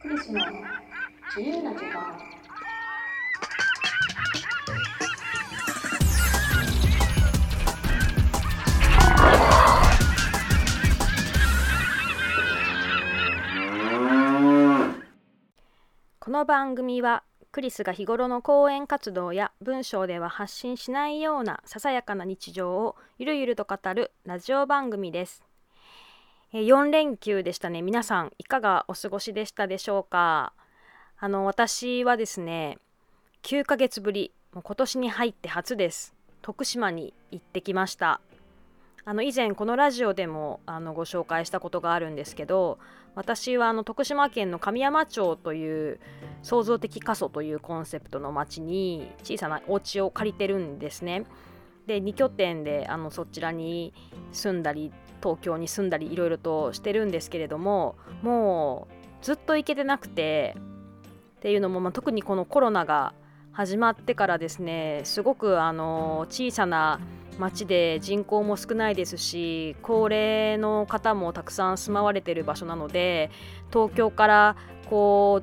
クリスの自由な時間この番組はクリスが日頃の講演活動や文章では発信しないようなささやかな日常をゆるゆると語るラジオ番組です。え4連休でしたね。皆さんいかがお過ごしでしたでしょうか？あの私はですね、9ヶ月ぶり、もう今年に入って初です。徳島に行ってきました。あの以前このラジオでもあのご紹介したことがあるんですけど私はあの徳島県の神山町という創造的過疎というコンセプトの町に小さなお家を借りてるんですね。で2拠点であのそちらに住んだり東京に住んだりいろいろとしてるんですけれどももうずっと行けてなくてっていうのも、まあ、特にこのコロナが始まってからですねすごくあの小さな町で人口も少ないですし高齢の方もたくさん住まわれてる場所なので東京からこ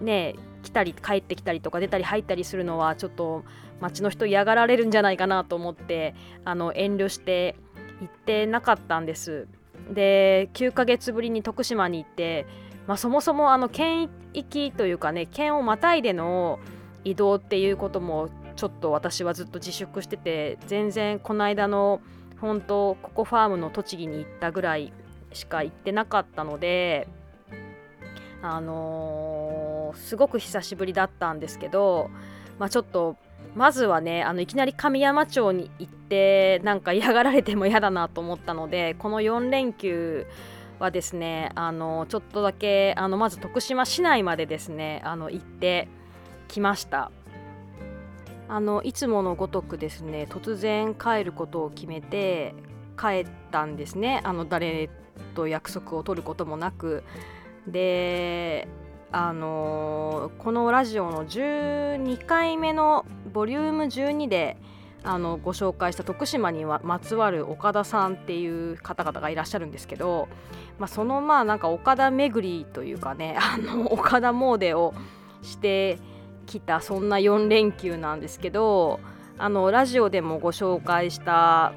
うね来たり帰ってきたりとか出たり入ったりするのはちょっと町の人嫌がられるんじゃないかなと思ってあの遠慮して行ってなかったんです。で9ヶ月ぶりに徳島に行って、まあ、そもそもあの県域というかね県をまたいでの移動っていうこともちょっと私はずっと自粛してて全然この間の本当ココファームの栃木に行ったぐらいしか行ってなかったのであのーすごく久しぶりだったんですけど、まあ、ちょっとまずはねあのいきなり神山町に行ってなんか嫌がられても嫌だなと思ったのでこの4連休はですねあのちょっとだけあのまず徳島市内までですねあの行ってきました。あのいつものごとくですね突然帰ることを決めて帰ったんですねあの誰と約束を取ることもなくであのこのラジオの12回目のボリューム12であのご紹介した徳島にはまつわる岡田さんっていう方々がいらっしゃるんですけど、まあ、そのまあなんか岡田巡りというかね あの岡田詣をしてきたそんな4連休なんですけどあのラジオでもご紹介した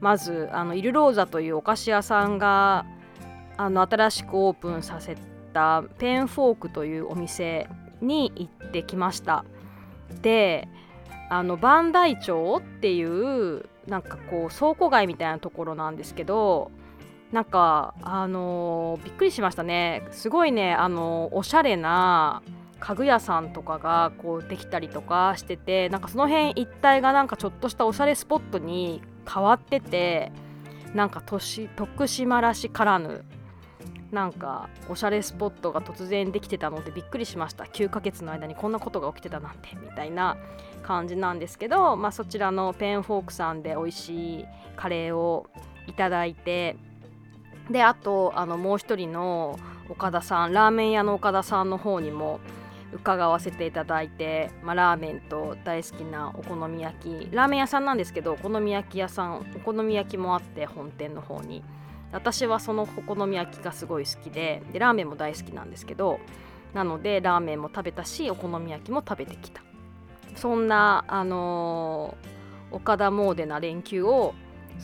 まずあのイルローザというお菓子屋さんがあの新しくオープンさせてたペンフォークというお店に行ってきました。であの磐梯町っていうなんかこう倉庫街みたいなところなんですけどなんかあのーびっくりしましたね。すごいねあのおしゃれな家具屋さんとかがこうできたりとかしててなんかその辺一帯がなんかちょっとしたおしゃれスポットに変わっててなんか都市徳島らしからぬなんかおしゃれスポットが突然できてたのでびっくりしました。9ヶ月の間にこんなことが起きてたなんて。みたいな感じなんですけど、まあ、そちらのペンフォークさんで美味しいカレーをいただいてであとあのもう一人の岡田さんラーメン屋の岡田さんの方にも伺わせていただいて、まあ、ラーメンと大好きなお好み焼き。ラーメン屋さんなんですけどお好み焼き屋さんお好み焼きもあって本店の方に。私はそのお好み焼きがすごい好きででラーメンも大好きなんですけどなのでラーメンも食べたしお好み焼きも食べてきた。そんなあのー岡田詣な連休を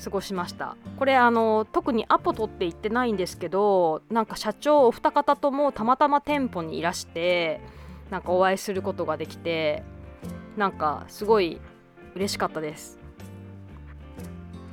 過ごしました。これあの特にアポ取って行ってないんですけどなんか社長お二方ともたまたま店舗にいらしてなんかお会いすることができてなんかすごい嬉しかったです。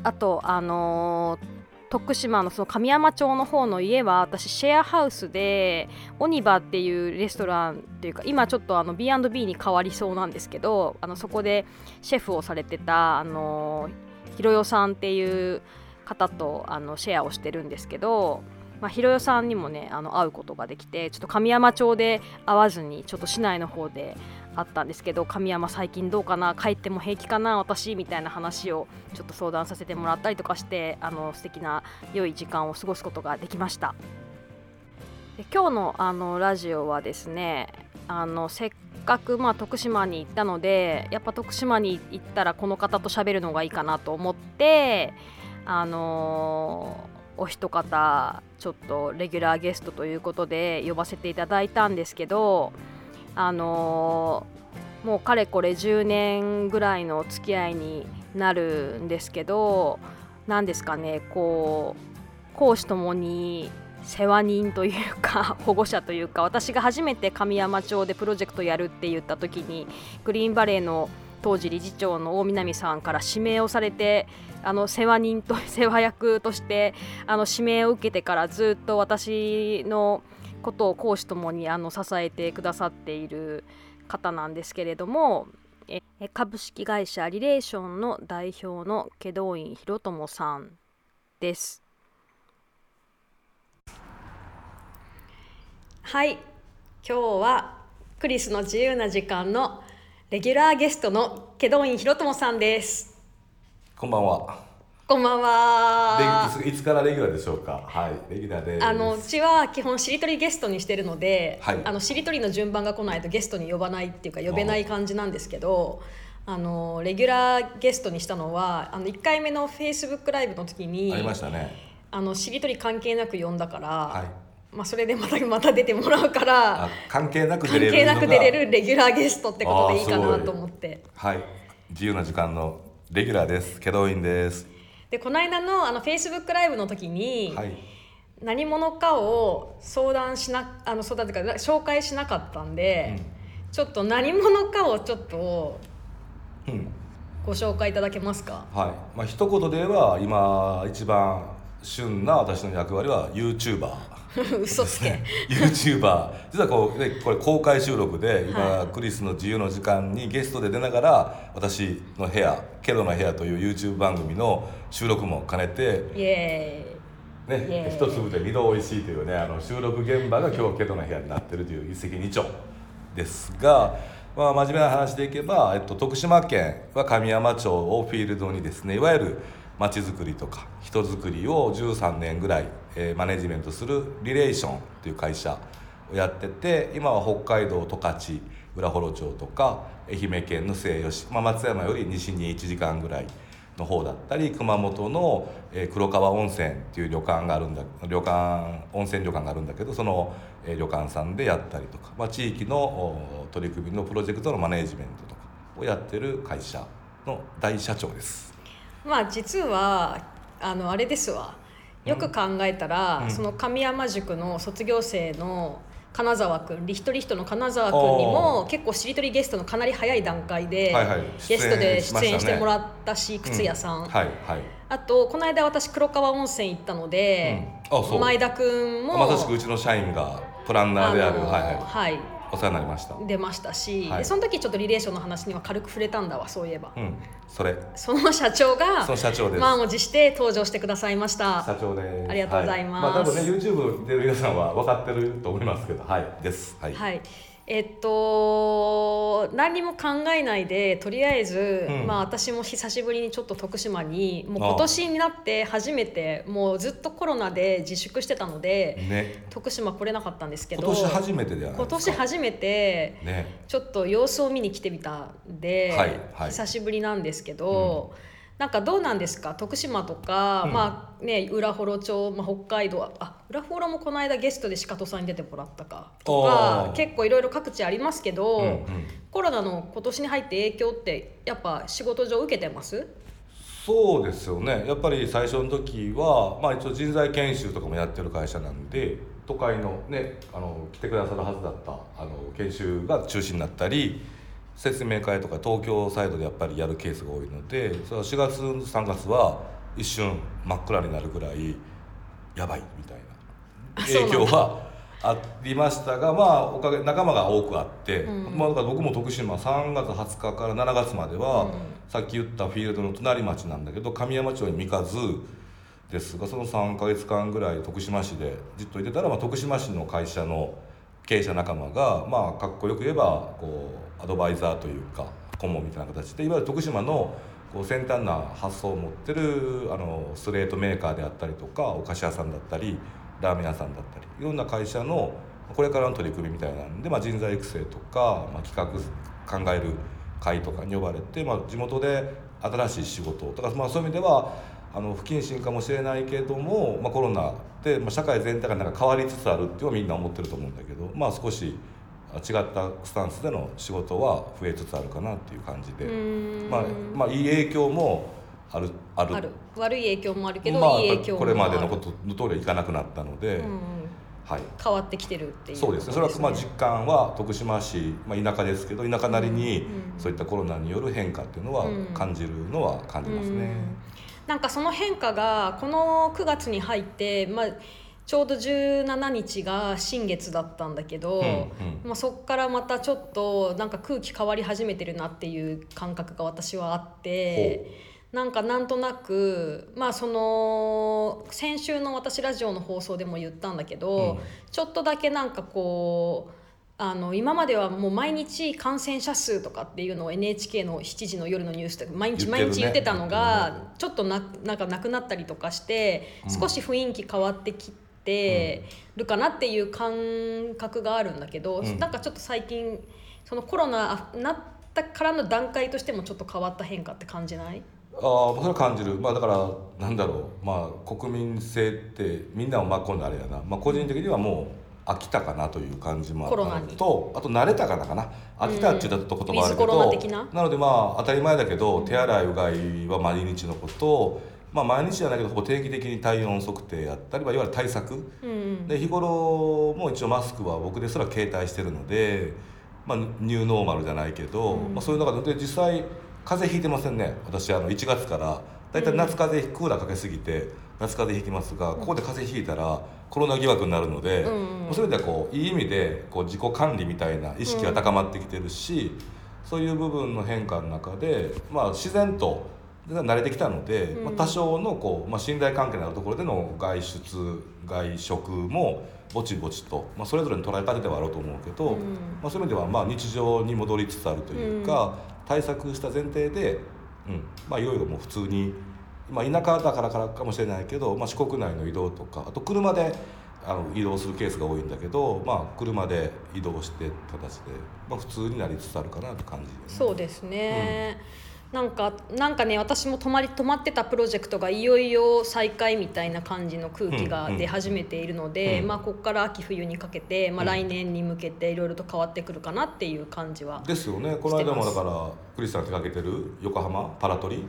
あとあのー徳島のその神山町の方の家は私シェアハウスでオニバっていうレストランっていうか今ちょっとあの B&B に変わりそうなんですけどあのそこでシェフをされてたあのひろよさんっていう方とあのシェアをしてるんですけど、まあ、ひろよさんにもねあの会うことができてちょっと神山町で会わずにちょっと市内の方であったんですけど神山最近どうかな帰っても平気かな私みたいな話をちょっと相談させてもらったりとかしてあの素敵な良い時間を過ごすことができました。で今日のあのラジオはですねあのせっかくまあ徳島に行ったのでやっぱ徳島に行ったらこの方と喋るのがいいかなと思ってあのーお一方ちょっとレギュラーゲストということで呼ばせていただいたんですけどあのー、もうかれこれ10年ぐらいの付き合いになるんですけど何ですかねこう講師ともに世話人というか 保護者というか私が初めて神山町でプロジェクトやるって言った時にグリーンバレーの当時理事長の大南さんから指名をされてあの世話人と 世話役としてあの指名を受けてからずっと私のことを講師ともにあの支えてくださっている方なんですけれどもえ株式会社リレーションの代表の祁答院博友さんです。はい。今日はクリスの自由な時間のレギュラーゲストの祁答院博友さんです。こんばんはこんばんは。いつからレギュラーでしょうか？はいレギュラーであのうちは基本しりとりゲストにしてるので、はい、あのしりとりの順番が来ないとゲストに呼ばないっていうか呼べない感じなんですけどあのレギュラーゲストにしたのはあの1回目のフェイスブックライブの時にありましたね。あのしりとり関係なく呼んだから、はい。まあ、それでまたまた出てもらうから関係なく出れる関係なく出れるレギュラーゲストってことでいいかなと思ってはい自由な時間のレギュラーです祁答院ですでこの間のあのフェイスブックライブの時に、はい、何者かを相談しなあの相談というか紹介しなかったんで、うん、ちょっと何者かをちょっと、うん、ご紹介いただけますか？はい。まあ一言で言えば今一番旬な私の役割は YouTuber 嘘つけ。YouTuber 実はこう、ね、これ公開収録で今、はい、クリスの自由の時間にゲストで出ながら私の部屋「ケロの部屋」という YouTube 番組の収録も兼ねてイエーイ。ね、一粒で二度おいしいというねあの収録現場が今日ケトの部屋になってるという一石二鳥ですが、まあ、真面目な話でいけば、えっと、徳島県は神山町をフィールドにですねいわゆるまちづくりとか人づくりを13年ぐらい、えー、マネジメントするリレーションという会社をやってて今は北海道十勝浦幌町とか愛媛県の西予市、まあ、松山より西に1時間ぐらいの方だったり熊本の、えー、黒川温泉っていう旅館があるんだ旅館温泉旅館があるんだけどその、えー、旅館さんでやったりとか、まあ、地域の取り組みのプロジェクトのマネジメントとかをやってる会社の大社長です。まあ実はあのあれですわよく考えたら、うん、その神山塾の卒業生の金沢君一人人の金沢君にも結構しりとりゲストのかなり早い段階で、ゲストで出演してもらったし、靴屋さん、あとこの間私黒川温泉行ったので、うん、前田君もまさしくうちの社員がプランナーである。はいはい、はいお世話になりました。出ましたし、はい、その時ちょっとリレーションの話には軽く触れたんだわそういえば、うん、それ。その社長がその社長です。満を持して登場してくださいました。社長です。ありがとうございます、はい、まあ多分ね YouTube 出る皆さんは分かってると思いますけどはい。です。はい、はいえっと何も考えないでとりあえず、うん、まあ私も久しぶりにちょっと徳島にもう今年になって初めてもうずっとコロナで自粛してたので、ね、徳島来れなかったんですけど今年初めてで今年初めて、ね、ちょっと様子を見に来てみたんで、はいはい、久しぶりなんですけど。うんなんかどうなんですか？徳島とか、うん、まあね浦幌町、まあ、北海道あ浦幌もこの間ゲストで鹿戸さんに出てもらったか。とか結構いろいろ各地ありますけど、うんうん、コロナの今年に入って影響ってやっぱ仕事上受けてます？そうですよね。やっぱり最初の時は、まあ、一応人材研修とかもやってる会社なんで都会のねあの来てくださるはずだったあの研修が中止になったり説明会とか東京サイドでやっぱりやるケースが多いのでそれは4月3月は一瞬真っ暗になるぐらいやばいみたいな影響はありましたがまあおかげ仲間が多くあって、うん、まあ、だから僕も徳島3月20日から7月までは、うん、さっき言ったフィールドの隣町なんだけど神山町に三日津ですがその3か月間ぐらい徳島市でじっといてたら、まあ、徳島市の会社の経営者仲間がまあかっこよく言えばこうアドバイザーというか顧問みたいな形でいわゆる徳島のこう先端な発想を持ってるあのスレートメーカーであったりとかお菓子屋さんだったりラーメン屋さんだったりいろんな会社のこれからの取り組みみたいなんで、まあ、人材育成とか、まあ、企画考える会とかに呼ばれて、まあ、地元で新しい仕事とか、まあ、そういう意味ではあの不謹慎かもしれないけども、まあ、コロナで、まあ、社会全体がなんか変わりつつあるっていうのはみんな思ってると思うんだけど、まあ、少し違ったスタンスでの仕事は増えつつあるかなっていう感じで、まあまあ、いい影響もあるある。悪い影響もあるけど、まあ、いい影響もこれまでのことの通りはいかなくなったので、うんうん。はい、変わってきてるっていうそうですね。それはまあ実感は徳島市、まあ、田舎ですけど田舎なりにうんそういったコロナによる変化っていうのはうん感じるのは感じますね。うんなんかその変化がこの9月に入って、まあ、ちょうど17日が新月だったんだけど、うんうんまあ、そこからまたちょっとなんか空気変わり始めてるなっていう感覚が私はあってなんかなんとなくまあその先週の私ラジオの放送でも言ったんだけど、うんちょっとだけなんかこう。あの今まではもう毎日感染者数とかっていうのを NHK の7時の夜のニュースとか毎日毎日言ってたの言がちょっとななんかなくなったりとかしてうん。少し雰囲気変わってきてるかなっていう感覚があるんだけど、うん。なんかちょっと最近そのコロナなったからの段階としてもちょっと変わった変化って感じない？ああそれは感じる。まあだからなんだろう。まあ国民性ってみんなを巻き込んであれやな、まあ、個人的にはもう飽きたかなという感じもあると。あと慣れたかなかな。飽きたって言った言葉あるけど、的な？のでまあ当たり前だけど手洗いうがいは毎日のことまあ毎日じゃないけどほぼ定期的に体温測定やったり、まあ、いわゆる対策。うん。で日頃も一応マスクは僕ですら携帯してるので、まあ、ニューノーマルじゃないけど、うん。まあ、そういう中で実際風邪ひいてませんね。私あの1月から。大体夏風邪クーラーかけすぎて夏風邪ひきますがここで風邪ひいたらコロナ疑惑になるので、うんうんまあそれではこういい意味でこう自己管理みたいな意識が高まってきてるし、そういう部分の変化の中で、まあ、自然と慣れてきたので、うん。まあ、多少のこう、まあ、信頼関係のあるところでの外出外食もぼちぼちと、まあ、それぞれの捉え方ではあろうと思うけど、うん。まあ、そういう意味ではまあ日常に戻りつつあるというか、対策した前提で、うん。まあ、いろいろもう普通に、まあ、田舎だからからかもしれないけど、まあ、四国内の移動とかあと車であの移動するケースが多いんだけど、まあ、車で移動してって形で、まあ、普通になりつつあるかなという感じ、ね、そうですね、なんかなんかね私も止まり止まってたプロジェクトがいよいよ再開みたいな感じの空気が出始めているので、うん。まあここから秋冬にかけて、まあ、うん。来年に向けていろいろと変わってくるかなっていう感じは、ですよね。この間もだからクリスさん手掛けてる横浜パラトリ、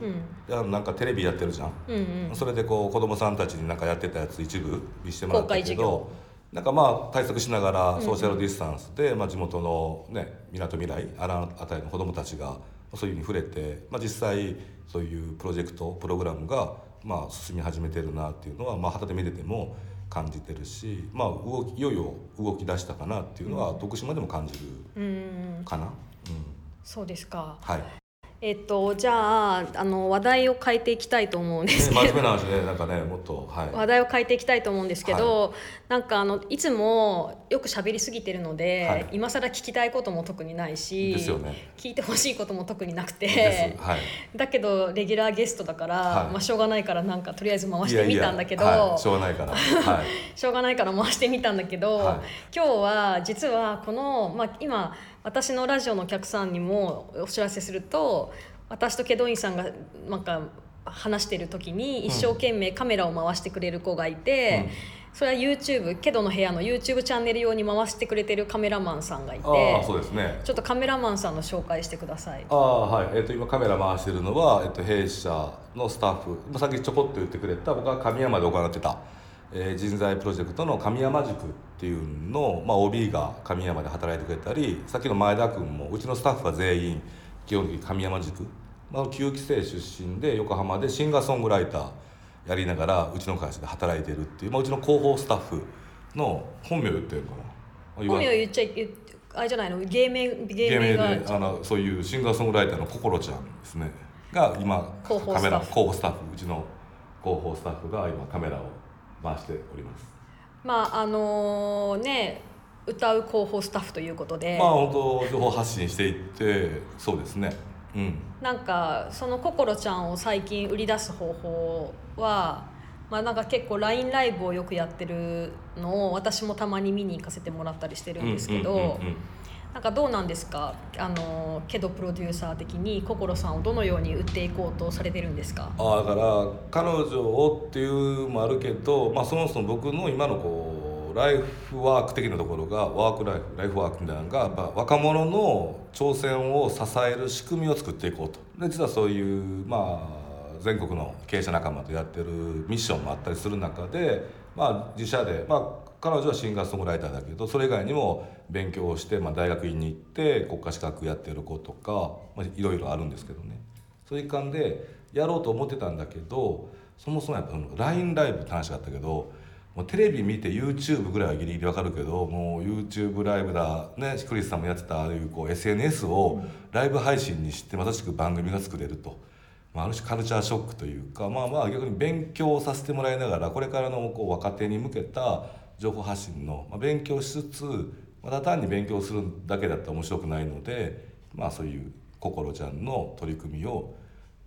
うん、なんかテレビやってるじゃん、うんうん。それでこう子供さんたちになんかやってたやつ一部見せてもらったけどなんかまあ対策しながらうんソーシャルディスタンスで、まあ、地元のねみなとみらいあらあたりの子供たちがそういうふうに触れて、まあ、実際そういうプロジェクトプログラムがまあ進み始めてるなっていうのは、まあ、旗で見てても感じてるし、まあ、動きいよいよ動き出したかなっていうのは徳島でも感じるうん。かな。うん。そうですか。はいえっとじゃああの話題を変えていきたいと思うんですけど、ね真面目な話でなんかねもっとはい。話題を変えていきたいと思うんですけど、なんかあのいつもよく喋りすぎてるので、はい。今更聞きたいことも特にないしね。聞いてほしいことも特になくでてすはい。だけどレギュラーゲストだから、はい。まあ、しょうがないからなんかとりあえず回してみたんだけどしょうがないから。はい。しょうがないから回してみたんだけど、はい。今日は実はこの、まあ、今私のラジオのお客さんにもお知らせすると私とケドインさんがなんか話してる時に一生懸命カメラを回してくれる子がいて、それは YouTube ケドの部屋の YouTube チャンネル用に回してくれてるカメラマンさんがいてそうですね。ちょっとカメラマンさんの紹介してください。ああはい、えっと今カメラ回してるのは、えっと弊社のスタッフまあさっきちょこっと言ってくれた僕は神山で行ってた、えー人材プロジェクトの神山塾っていうのを、まあ、OB が神山で働いてくれたりさっきの前田君もうちのスタッフは全員基本的に神山塾、まあ、9期生出身で横浜でシンガーソングライターやりながらうちの会社で働いてるっていう、まあ、うちの広報スタッフの本名言ってるのかな。本名言っちゃいあれじゃないの？芸名芸芸名であのそういうシンガーソングライターの心ちゃんですね。が今カメラ広報スタッフうちの広報スタッフが今カメラを回しております。まああのね歌う広報スタッフということで、まあ本当情報発信していってそうですね。うん。なんかその心ちゃんを最近売り出す方法は、まあ、なんか結構 LINE ライブをよくやってるのを私もたまに見に行かせてもらったりしてるんですけど、なんかどうなんですか？あのけどプロデューサー的に心さんをどのように売っていこうとされてるんですか？あだから彼女をっていうもあるけど、まあ、そもそも僕の今のこうライフワーク的なところがワークライフライフワークみたいなのがやっぱ若者の挑戦を支える仕組みを作っていこうと。で実はそういうまあ全国の経営者仲間とやってるミッションもあったりする中で、まあ、自社で、まあ、彼女はシンガーソングライターだけどそれ以外にも勉強をして、まあ、大学院に行って国家資格やってる子とか、まあ、いろいろあるんですけどねそういう感じでやろうと思ってたんだけどそもそもやっぱ LINE ライブって話があったけどもうテレビ見て YouTube ぐらいはギリギリわかるけどもう YouTube ライブだねクリスさんもやってたああいうこう SNS をライブ配信にしてまさしく番組が作れると。まあ、ある種カルチャーショックというかまあまあ逆に勉強させてもらいながらこれからのこう若手に向けた情報発信の、ま、勉強しつつまた単に勉強するだけだったら面白くないので、まあ、そういう心ちゃんの取り組みを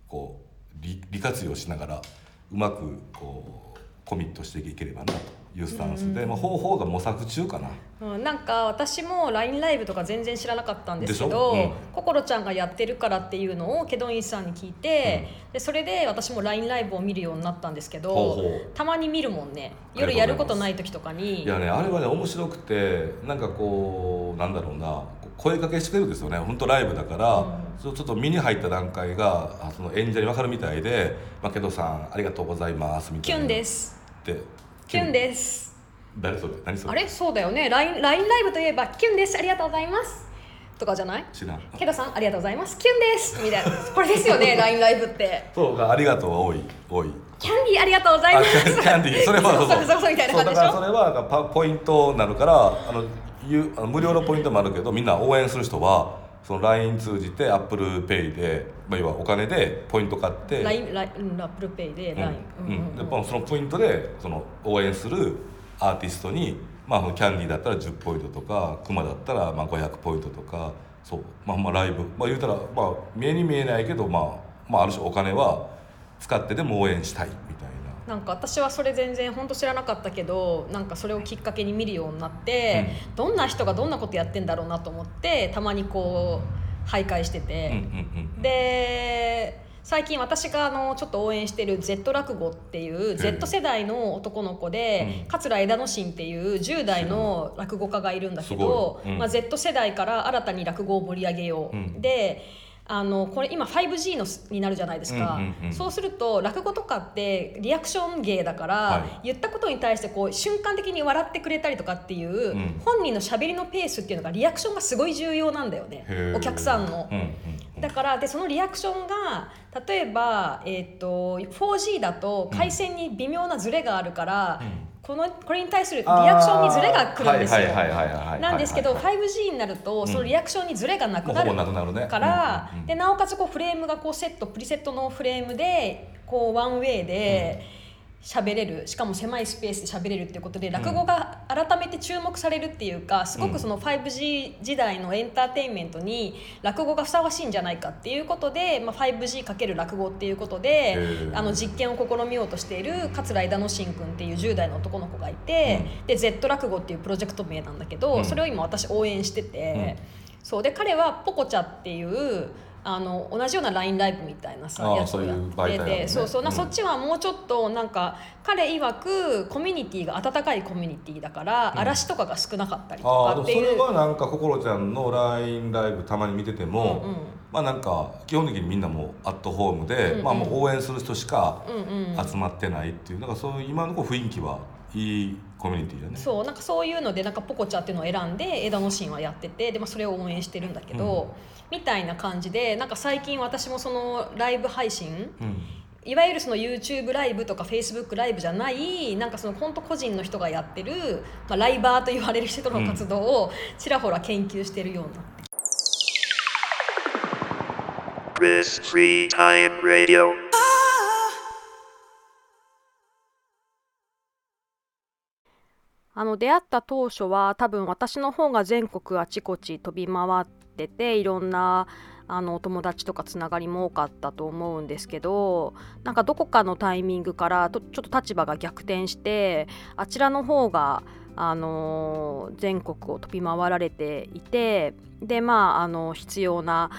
こう利利活用しながらうまくこうコミットしていければなと。いうスタンスで、まあ、方法が模索中かな。うん、なんか私も LINE ライブとか全然知らなかったんですけど、うん。心ちゃんがやってるからっていうのをケドインさんに聞いて、でそれで私も LINE ライブを見るようになったんですけどたまに見るもんね。夜やることない時とかに。いやねあれはね面白くてなんかこうなんだろうな。声かけしてくれるんですよね。本当ライブだから、うん。そうちょっと身に入った段階があその演者に分かるみたいで「まあ、けどさんありがとうございます」みたいな。キュンです。ってキュンです。誰それ何そあれ？れそうだよね。LINE, LINE ライブといえばキュンです。ありがとうございます。とかじゃない？知らん。ケドさんありがとうございます。キュンです。みたいな。これですよね LINE ライブって。そうありがとうは多い。多い。キャンディーありがとうございあます。キャンディー。それはそうそう。そうそうみたいな感じでしょ？それはパポイントになるからあのゆ無料のポイントもあるけどみんな応援する人はその LINE 通じて ApplePay で、まあ、要はお金でポイント買ってラインラインラップルペイで LINE うん。うん。やっぱそのポイントでその応援するアーティストに、まあ、キャンディーだったら10ポイントとかクマだったらまあ500ポイントとかそう、まあ、まあライブ、まあ、言うたら、まあ、目に見えないけど、まあ、まあある種お金は使ってでも応援したいみたいな。なんか私はそれ全然本当知らなかったけどなんかそれをきっかけに見るようになって、どんな人がどんなことやってんだろうなと思ってたまにこう徘徊してて、うんうんうんで最近私があのちょっと応援してる Z 落語っていう Z 世代の男の子で、うん。桂枝野心っていう10代の落語家がいるんだけど、まあ、Z 世代から新たに落語を盛り上げよう、うん。であのこれ今 5G のになるじゃないですか、そうすると落語とかってリアクション芸だから、はい。言ったことに対してこう瞬間的に笑ってくれたりとかっていう、うん。本人のしゃべりのペースっていうのがリアクションがすごい重要なんだよね。お客さんの。うんうんうん。だからでそのリアクションが例えば、えー、と 4G だと回線に微妙なズレがあるから、うんこのこれに対するリアクションにズレが来るんですよ。なんですけどはいはい 5G になるとそのリアクションにズレがなくなるから、でなおかつこうフレームがこうセットプリセットのフレームでこうワンウェイで喋れるしかも狭いスペースで喋れるっていうことで落語が改めて注目されるっていうかすごくその 5G 時代のエンターテインメントに落語がふさわしいんじゃないかっていうことで、まあ、5G× 落語っていうことであの実験を試みようとしている桂井田之進君っていう10代の男の子がいて、で Z 落語っていうプロジェクト名なんだけど、うん。それを今私応援してて、そう。で彼はポコチャっていうあの同じような LINE ライブみたいなさやつをやそういう媒体ってて、そうそう。な、うん。そっちはもうちょっとなんか彼曰くコミュニティが温かいコミュニティだから、うん。嵐とかが少なかったりとかっていう。それはなんか心ちゃんの LINE ライブたまに見てても、うんうん。まあなんか基本的にみんなもうアットホームで、うんうん。まあもう応援する人しかうんうん。集まってないっていうなんかそういう今のこう雰囲気はいいコミュニティだね。そうなんかそういうのでなんかポコチャっていうのを選んで枝野神はやっててで、まあ、それを応援してるんだけど、みたいな感じでなんか最近私もそのライブ配信うん。いわゆるその YouTube ライブとか Facebook ライブじゃないなんかその本当個人の人がやってる、まあ、ライバーと言われる人の活動をちらほら研究してるような。Chris Free あの出会った当初は多分私の方が全国あちこち飛び回ってていろんなあのお友達とかつながりも多かったと思うんですけどなんかどこかのタイミングからちょっと立場が逆転してあちらの方があの全国を飛び回られていてでまああの必要な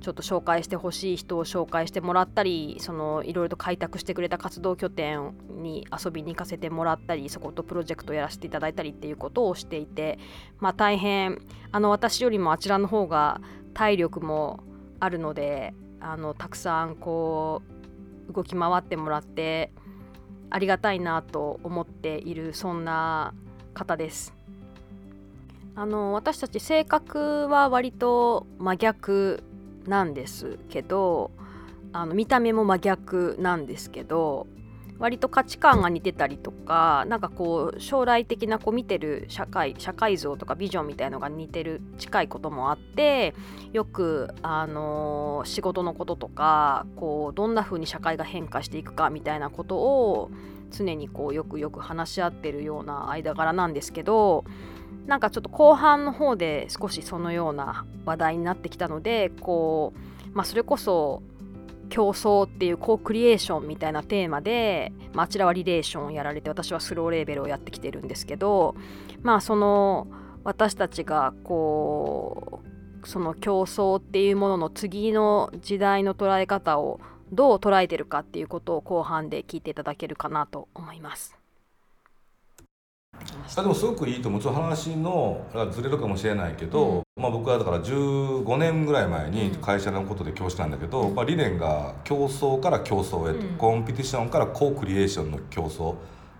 ちょっと紹介してほしい人を紹介してもらったりそのいろいろと開拓してくれた活動拠点に遊びに行かせてもらったりそことプロジェクトやらせていただいたりっていうことをしていて、まあ、大変あの私よりもあちらの方が体力もあるのであのたくさんこう動き回ってもらってありがたいなと思っているそんな方です。あの私たち性格は割と真逆なんですけどあの見た目も真逆なんですけど割と価値観が似てたりとかなんかこう将来的なこう見てる社会社会像とかビジョンみたいのが似てる近いこともあってよく、あの仕事のこととかこうどんな風に社会が変化していくかみたいなことを常にこうよくよく話し合ってるような間柄なんですけどなんかちょっと後半の方で少しそのような話題になってきたのでこう、まあ、それこそ競争っていうコークリエーションみたいなテーマで、まあ、あちらはリレーションをやられて私はスローレーベルをやってきてるんですけどまあその私たちがこうその競争っていうものの次の時代の捉え方をどう捉えてるかっていうことを後半で聞いていただけるかなと思います。あでもすごくいいと思う。ちょっと話のずれるかもしれないけど、まあ、僕はだから15年ぐらい前に会社のことで教師なんだけど、まあ、理念が競争から競争へと、うん。コンピティションからコークリエーションの競争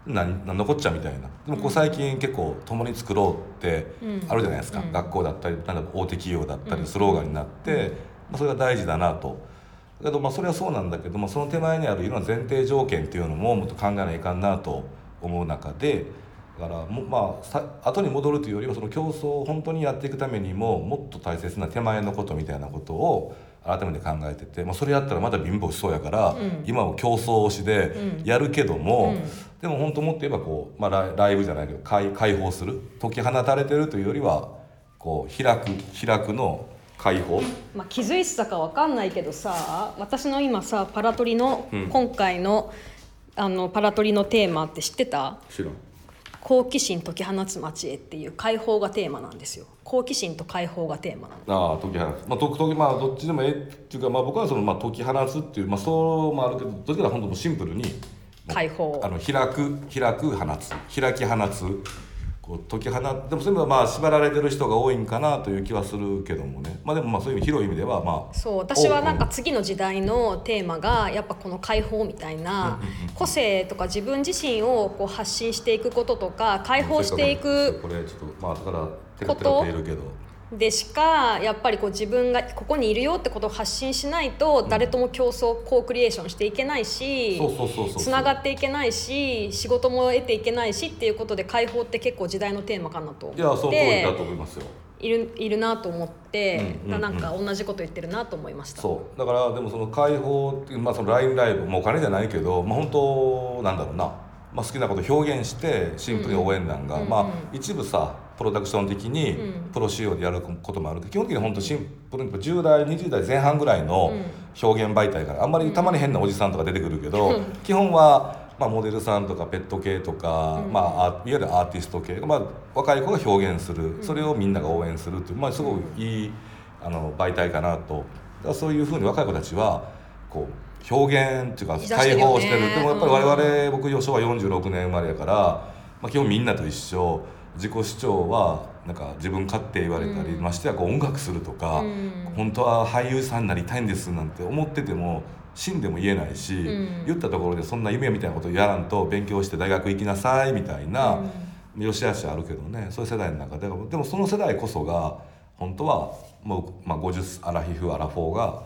なんなんのこっちゃみたいな。でもこう最近結構共に作ろうってあるじゃないですか、うん。学校だったりなんだ大手企業だったうん。りスローガンになって、まあ、それが大事だなと。だけどまあそれはそうなんだけど、まあ、その手前にあるいろんな前提条件っていうのももっと考えないかんなと思う中でだからもまあさ後に戻るというよりはその競争を本当にやっていくためにももっと大切な手前のことみたいなことを改めて考えてて、まあ、それやったらまだ貧乏しそうやから、うん。今は競争推しでうん。やるけども、うん。でも本当もっと言えばこう、まあ、ライライブじゃないけど解解放する解き放たれてるというよりはこう開く開くの解放。まあ、気づいてたかわかんないけどさ私の今さパラトリの、うん。今回のあのパラトリのテーマって知ってた？知らん好奇心解き放つ街へっていう解放がテーマなんですよ。好奇心と解放がテーマなのああ解き放つ。まあ解きまあどっちでもええっていうかまあ僕はそのまあ解き放つっていうまあそうもあるけどどっちか本当もうシンプルに解放。あの開く開く放つ。開き放つこう解き放でも全部まあ縛られてる人が多いんかなという気はするけどもね。まあでもまあそういう意味広い意味ではまあ。そう私はなんか次の時代のテーマがやっぱこの解放みたいな個性とか自分自身をこう発信していくこととか解放していくこれちょっとまあだからテラテラってるけどでしかやっぱりこう自分がここにいるよってことを発信しないと誰とも競争コークリエーションしていけないしそうそうそうそうつながっていけないし仕事も得ていけないしっていうことで解放って結構時代のテーマかなと思っていやその通りだと思いますよ。いるいるなと思って、うんうんうん。なんか同じこと言ってるなと思いました。そう。だからでもその解放っていうまあその LINE ライブもうお金じゃないけど、まあ、本当なんだろうな、まあ、好きなことを表現してシンプルに応援団が、うんうん。まあ一部さプロダクション的にうん。プロ仕様でやることもある。けど基本的に本当シンプルに10代20代前半ぐらいの表現媒体からあんまりたまに変なおじさんとか出てくるけど、うん。基本は、まあ、モデルさんとかペット系とか、うん。まあ、あいわゆるアーティスト系、まあ、若い子が表現する。それをみんなが応援するっていう、まあ、すごくいいあの媒体かなと。だそういうふうに若い子たちはこう表現っていうか解放してる。でもやっぱり我々、僕昭和46年生まれやから、まあ、基本みんなと一緒自己主張はなんか自分勝手言われたり、うんましてやこう音楽するとか、うん。本当は俳優さんになりたいんですなんて思ってても死んでも言えないし、ん。言ったところでそんな夢みたいなことやらんと勉強して大学行きなさいみたいな、よしあしあるけどねそういう世代の中ででもその世代こそが本当はもう、まあ、50アラヒフアラフォーが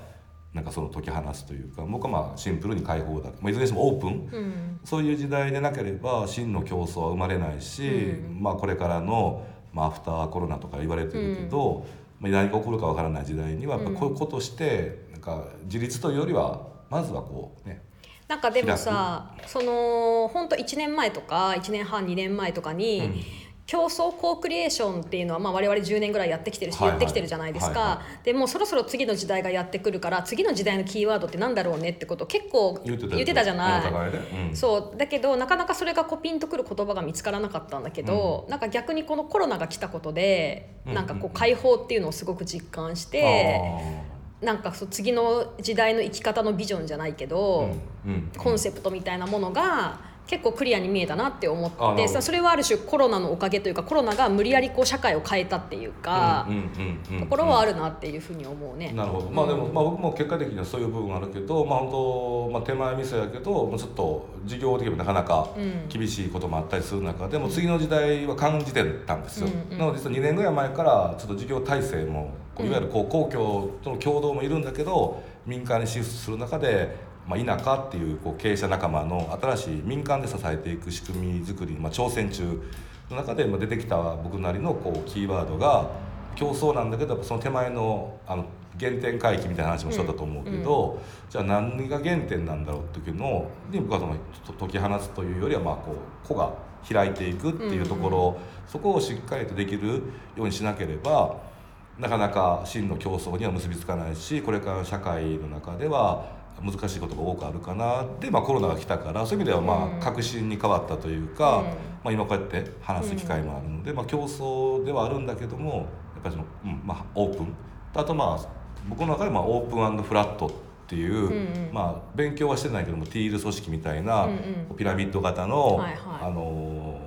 なんかその解き放つというか僕はまあシンプルに解放だ、まあ、いずれにしてもオープン、うん。そういう時代でなければ真の競争は生まれないし、うん。まあ、これからの、まあ、アフターコロナとか言われてるけど、まあ、何が起こるかわからない時代にはやっぱこういうことしてなんか自立というよりはまずはこうね。なんかでもさその本当1年前とか1年半2年前とかに、うん競争コークリエーションっていうのはまあ我々10年ぐらいやってきてるしはいはい。言ってきてるじゃないですか、はいはでもうそろそろ次の時代がやってくるから次の時代のキーワードってなんだろうねってことを結構言ってたじゃない。そう。だけどなかなかそれがこうピンとくる言葉が見つからなかったんだけど、なんか逆にこのコロナが来たことで、うん。なんかこう解放っていうのをすごく実感して、なんかそう次の時代の生き方のビジョンじゃないけあど、ーうん。うん。コンセプトみたいなものが結構クリアに見えたなって思ってそれはある種コロナのおかげというかコロナが無理やりこう社会を変えたっていうか、うんうんうんうんところはあるなっていうふうに思うね。なるほど、まあでも、まあ、僕も結果的にはそういう部分あるけど、まあ本当、まあ、手前味噌やけどもうちょっと事業的にもなかなかうん。厳しいこともあったりする中でも次の時代は感じてたんですよ、うんうんなので実は2年ぐらい前からちょっと事業体制もいわゆるこう公共との共同もいるんだけど民間にシフトする中で、まあ、田舎っていうこう経営者仲間の新しい民間で支えていく仕組み作りに、まあ、挑戦中の中でまあ出てきた僕なりのこうキーワードが競争なんだけどその手前のあの原点回帰みたいな話もしとったと思うけど、じゃあ何が原点なんだろうっていうのに僕はその解き放つというよりはまあこう子が開いていくっていうところ、そこをしっかりとできるようにしなければなかなか真の競争には結びつかないしこれからの社会の中では難しいことが多くあるかなで、まあ、コロナが来たからそういう意味ではまうん。あ確信に変わったというか、うん。まあ、今こうやって話す機会もあるので、まあ、競争ではあるんだけどもやっぱりその、うんまあ、オープン。あとまあ僕の中でまあオープンフラットっていう、うんうん。まあ、勉強はしてないけどもティール組織みたいな、うんうん。ピラミッド型の、はいはい。あの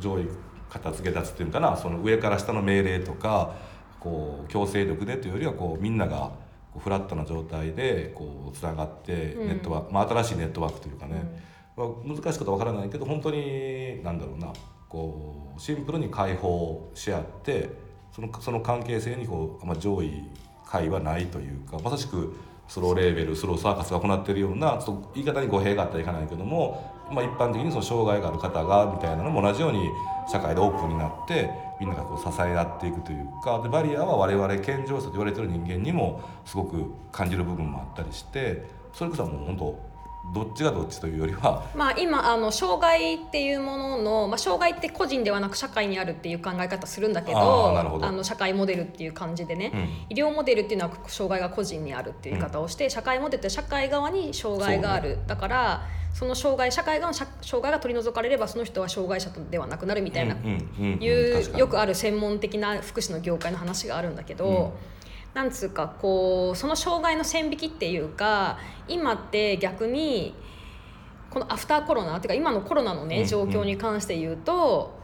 上位片付け立つっていうのかなその上から下の命令とかこう強制力でというよりはこうみんながフラットな状態でこうつながってうん。ネットワーク、まあ、新しいネットワークというかね、まあ難しいことは分からないけど本当になんだろうな。こうシンプルに解放し合ってそのその関係性にこう、まあ、上位下位はないというかまさしくスローレーベルスローサーカスが行っているようなちょっと言い方に語弊があったらいかないけども、まあ、一般的にその障害がある方がみたいなのも同じように社会でオープンになってみんながこう支え合っていくというかでバリアは我々健常者と言われてる人間にもすごく感じる部分もあったりしてそれこそはもう本当どっちがどっちというよりはまあ、今あの障害っていうものの、まあ、障害って個人ではなく社会にあるっていう考え方するんだけどあの社会モデルっていう感じでね、うん。医療モデルっていうのは障害が個人にあるっていう言い方をして、社会モデルって社会側に障害がある、だからその障害社会側の社障害が取り除かれればその人は障害者ではなくなるみたいな、うんうんうんうんいうよくある専門的な福祉の業界の話があるんだけど、うんなんつうかこうその障害の線引きっていうか今って逆にこのアフターコロナっていうか今のコロナのねうんうん状況に関して言うと、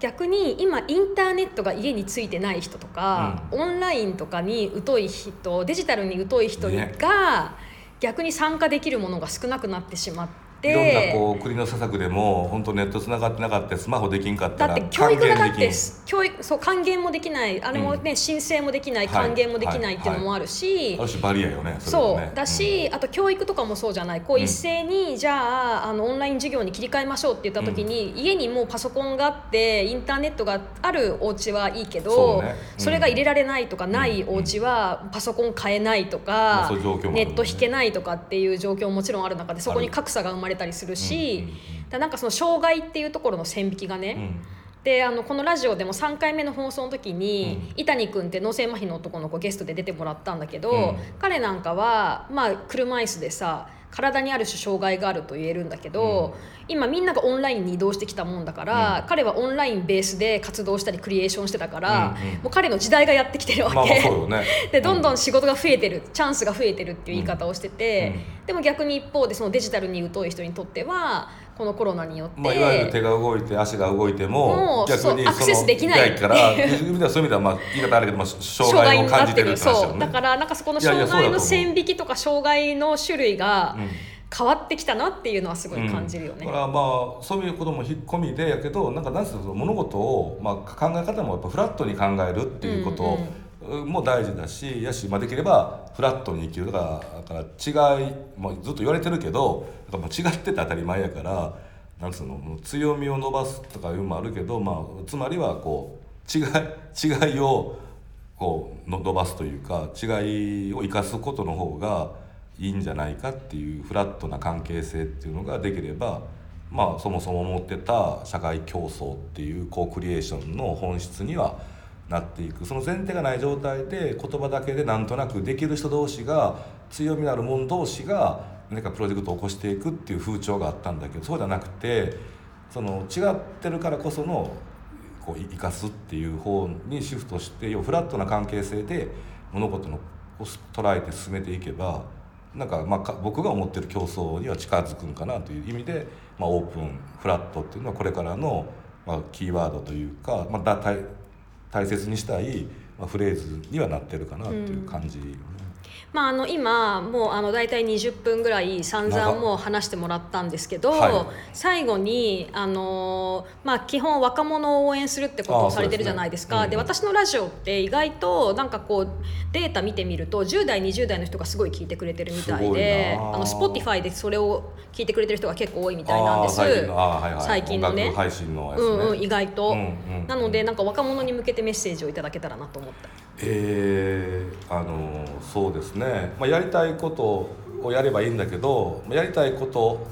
逆に今インターネットが家についてない人とか、オンラインとかに疎い人デジタルに疎い人ねが逆に参加できるものが少なくなってしまって。いろんなこう国の施策でも本当ネットつながってなかったスマホできんかったらだって教育がだって教育そう還元もできない。あれもね、申請もできないはい。還元もできないっていうのもあるし、ある種バリアよねれそう。はねだし、あと教育とかもそうじゃない。こううん。一斉に、じゃああのオンライン授業に切り替えましょうって言った時に、家にもうパソコンがあってインターネットがあるお家はいいけどそうね。れが入れられないとかないお家はパソコン買えないとまあか、ネット引けないとかっていう状況ももちろんある中でそこに格差が生まれたりするし、うなんかその障害っていうところの線引きがね、うん。であのこのラジオでも3回目の放送の時に、伊谷君って脳性麻痺の男の子ゲストで出てもらったんだけど、うん。彼なんかは、まあ、車椅子でさ体にある種障害があると言えるんだけど、今みんながオンラインに移動してきたもんだから、彼はオンラインベースで活動したりクリエーションしてたから、うんうん。もう彼の時代がやってきてるわけ。まあね。でどんどうん仕事が増えてるチャンスが増えてるっていう言い方をしてて、でも逆に一方でそのデジタルに疎い人にとってはこのコロナによって、まあ、いわゆる手が動いて足が動いても逆にアクセスできない。から そういう意味ではまあ言い方あるけど、まあ、障障害害を感じてるって話だよね。そうだからなんかそこの障害の線引きとか障害の種類がうん変わってきたなっていうのはすごい感じるよね。だからまあそういうことも引っ込みでやけどなんかなんの物事を、まあ、考え方もやっぱフラットに考えるっていうことも大事だし、やし、まあ、できればフラットに生きるだからから違い、まあ、ずっと言われてるけどだから違ってて当たり前やからなんつうの強みを伸ばすとかいうのもあるけど、まあ、つまりはこう違い違いをこうの伸ばすというか違いを生かすことの方がいいんじゃないかっていうフラットな関係性っていうのができればまあそもそも持ってた社会競争っていうコークリエーションの本質にはなっていく。その前提がない状態で言葉だけでなんとなくできる人同士が強みのある者同士が何かプロジェクトを起こしていくっていう風潮があったんだけどそうじゃなくてその違ってるからこそのこう生かすっていう方にシフトして要はフラットな関係性で物事のを捉えて進めていけばなんかまあ僕が思ってる競争には近づくんかなという意味で、まあ、オープンフラットっていうのはこれからの、まあ、キーワードというか、まあ、だ大切にしたい、フレーズにはなってるかなっていう感じよね、まあ、あの今もうあの大体20分ぐらい散々もう話してもらったんですけど、はい。最後にあのーまあ基本若者を応援するってことをされてるじゃないですか。ですね。うんで私のラジオって意外となんかこうデータ見てみると10代20代の人がすごい聞いてくれてるみたいでなあ。あの Spotify でそれを聞いてくれてる人が結構多いみたいなんです。最近のね。配信のやつね、うんうん意外と、うんうんなのでなんか若者に向けてメッセージをいただけたらなと思ったえーあのそうですね、まあ、やりたいことをやればいいんだけどやりたいこと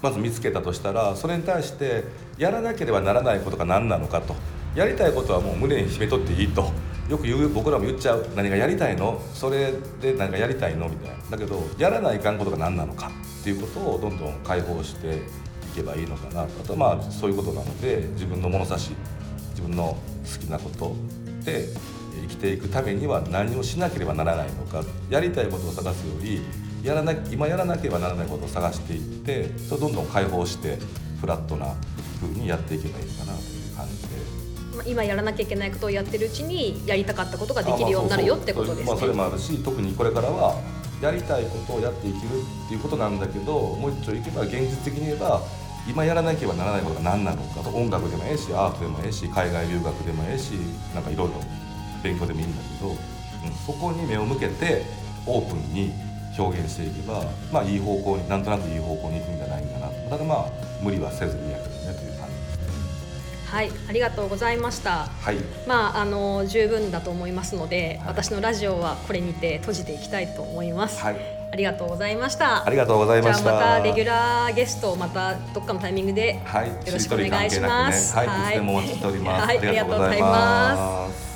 まず見つけたとしたらそれに対してやらなければならないことが何なのかと。やりたいことはもう胸に秘めとっていいと。よく言う僕らも言っちゃう。何がやりたいの？それで何かやりたいの？みたいな。だけどやらないかんことが何なのか？っていうことをどんどん解放していけばいいのかな。あとまあそういうことなので自分の物差し自分の好きなことできていくためには何をしなければならないのかやりたいことを探すよりやらな今やらなければならないことを探していってそれをどんどん解放してフラットな風にやっていけばいいのかなという感じで。まあ今やらなきゃいけないことをやってるうちにやりたかったことができるようになるよってことですまあ、それね。もあるし特にこれからはやりたいことをやっていけるっていうことなんだけどもう一丁いけば現実的に言えば今やらなければならないことが何なのかと音楽でもええしアートでもええし海外留学でもええしなんかいろいろ勉強でもいいんだけど、うん、そこに目を向けてオープンに表現していけばまあいい方向になんとなくいい方向に行くんじゃないかなただまあ無理はせずにやけどねという感じですねはい、ありがとうございました。はいまああの十分だと思いますので、はい私のラジオはこれにて閉じていきたいと思います。はいありがとうございました。ありがとうございましたじゃあまたレギュラーゲストをまたどっかのタイミングではい、よろしくお願いします。はい、いつでもお待ちしております。はい、ありがとうございます。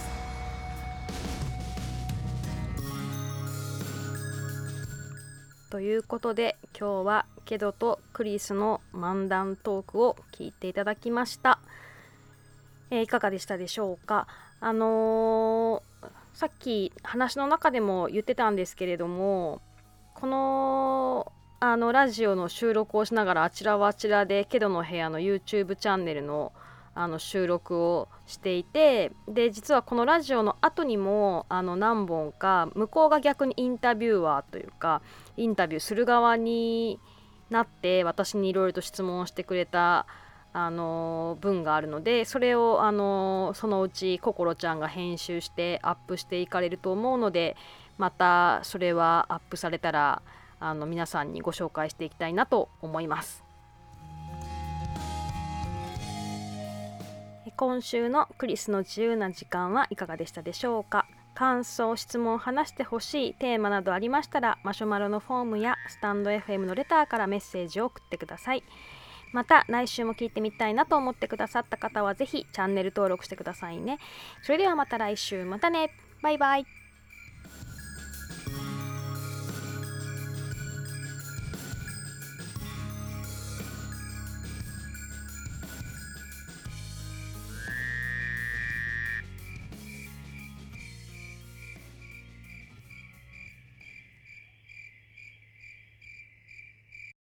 いうことで今日はケドとクリスの漫談トークを聞いていただきました、えーいかがでしたでしょうか？あのーさっき話の中でも言ってたんですけれどもこのあのラジオの収録をしながらあちらはあちらでケドの部屋の YouTube チャンネルのあの収録をしていてで実はこのラジオの後にもあの何本か向こうが逆にインタビューワーというかインタビューする側になって私にいろいろと質問をしてくれたあの文があるのでそれをあのそのうちこころちゃんが編集してアップしていかれると思うのでまたそれはアップされたらあの皆さんにご紹介していきたいなと思います。今週のクリスの自由な時間はいかがでしたでしょうか？感想質問話してほしいテーマなどありましたらマシュマロのフォームやスタンド FM のレターからメッセージを送ってください。また来週も聞いてみたいなと思ってくださった方はぜひチャンネル登録してくださいね。それではまた来週。またね。バイバイ。